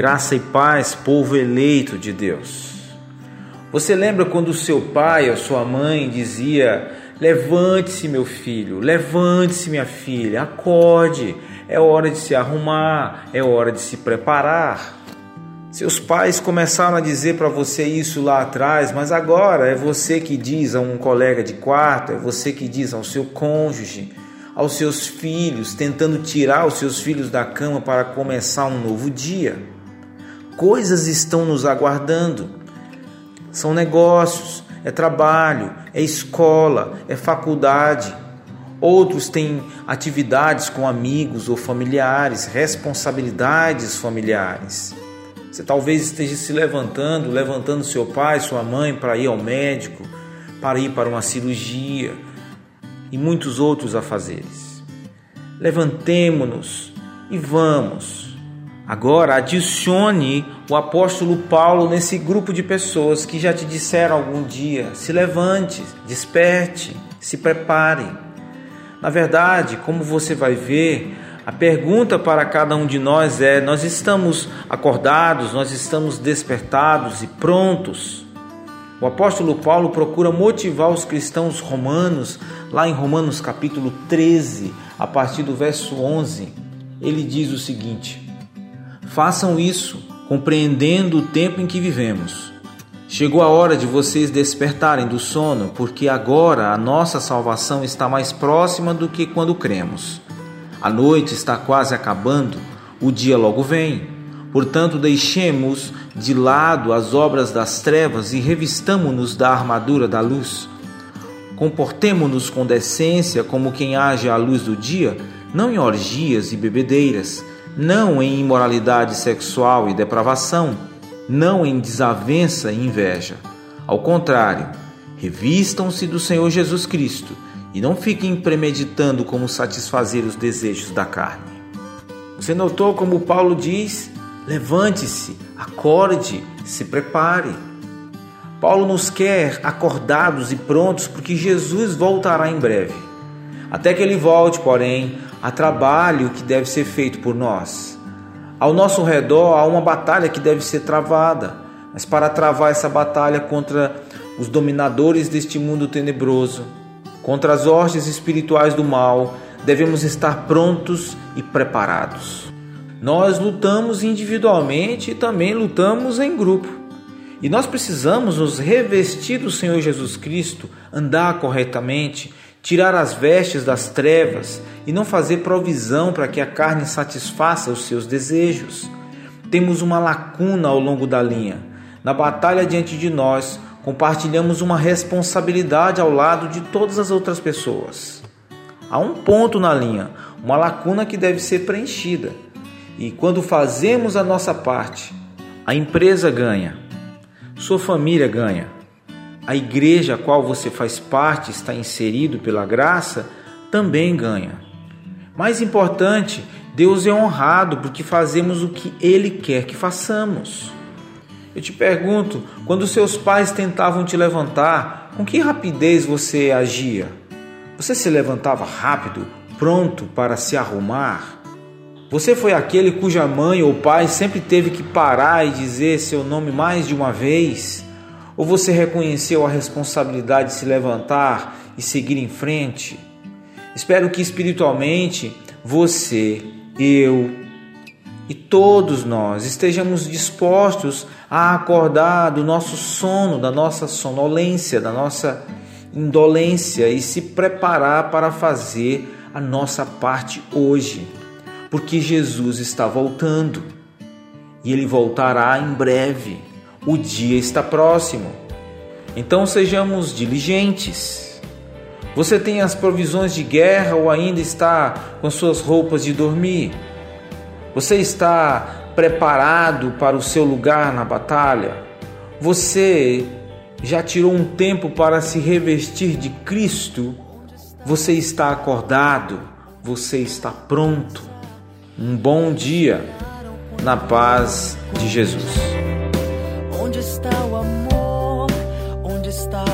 Graça e paz, povo eleito de Deus. Você lembra quando o seu pai ou sua mãe dizia: Levante-se, meu filho, levante-se, minha filha, acorde, é hora de se arrumar, é hora de se preparar. Seus pais começaram a dizer para você isso lá atrás, mas agora é você que diz a um colega de quarto, é você que diz ao seu cônjuge, aos seus filhos, tentando tirar os seus filhos da cama para começar um novo dia. Coisas estão nos aguardando. São negócios, é trabalho, é escola, é faculdade. Outros têm atividades com amigos ou familiares, responsabilidades familiares. Você talvez esteja se levantando, levantando seu pai, sua mãe para ir ao médico, para ir para uma cirurgia e muitos outros afazeres. Levantemo-nos e vamos. Agora adicione o apóstolo Paulo nesse grupo de pessoas que já te disseram algum dia: se levante, desperte, se prepare. Na verdade, como você vai ver, a pergunta para cada um de nós é: nós estamos acordados, nós estamos despertados e prontos? O apóstolo Paulo procura motivar os cristãos romanos, lá em Romanos capítulo 13, a partir do verso 11. Ele diz o seguinte: Façam isso, compreendendo o tempo em que vivemos. Chegou a hora de vocês despertarem do sono, porque agora a nossa salvação está mais próxima do que quando cremos. A noite está quase acabando, o dia logo vem. Portanto, deixemos de lado as obras das trevas e revistamo-nos da armadura da luz. Comportemo-nos com decência como quem age à luz do dia, não em orgias e bebedeiras, não em imoralidade sexual e depravação, não em desavença e inveja. Ao contrário, revistam-se do Senhor Jesus Cristo e não fiquem premeditando como satisfazer os desejos da carne. Você notou como Paulo diz: levante-se, acorde, se prepare. Paulo nos quer acordados e prontos porque Jesus voltará em breve. Até que ele volte, porém, há trabalho que deve ser feito por nós. Ao nosso redor há uma batalha que deve ser travada, mas para travar essa batalha contra os dominadores deste mundo tenebroso, Contra as hostes espirituais do mal, devemos estar prontos e preparados. Nós lutamos individualmente e também lutamos em grupo. E nós precisamos nos revestir do Senhor Jesus Cristo, andar corretamente, tirar as vestes das trevas e não fazer provisão para que a carne satisfaça os seus desejos. Temos uma lacuna ao longo da linha. Na batalha diante de nós, compartilhamos uma responsabilidade ao lado de todas as outras pessoas. Há um ponto na linha, uma lacuna que deve ser preenchida. E quando fazemos a nossa parte, a empresa ganha, sua família ganha, a igreja a qual você faz parte, está inserido pela graça, também ganha. Mais importante, Deus é honrado porque fazemos o que Ele quer que façamos. Eu te pergunto, quando seus pais tentavam te levantar, com que rapidez você agia? Você se levantava rápido, pronto para se arrumar? Você foi aquele cuja mãe ou pai sempre teve que parar e dizer seu nome mais de uma vez? Ou você reconheceu a responsabilidade de se levantar e seguir em frente? Espero que espiritualmente você, eu, e todos nós estejamos dispostos a acordar do nosso sono, da nossa sonolência, da nossa indolência e se preparar para fazer a nossa parte hoje, porque Jesus está voltando e ele voltará em breve. O dia está próximo. Então sejamos diligentes. Você tem as provisões de guerra ou ainda está com suas roupas de dormir? Você está preparado para o seu lugar na batalha? Você já tirou um tempo para se revestir de Cristo? Você está acordado? Você está pronto? Um bom dia na paz de Jesus onde está o amor? Onde está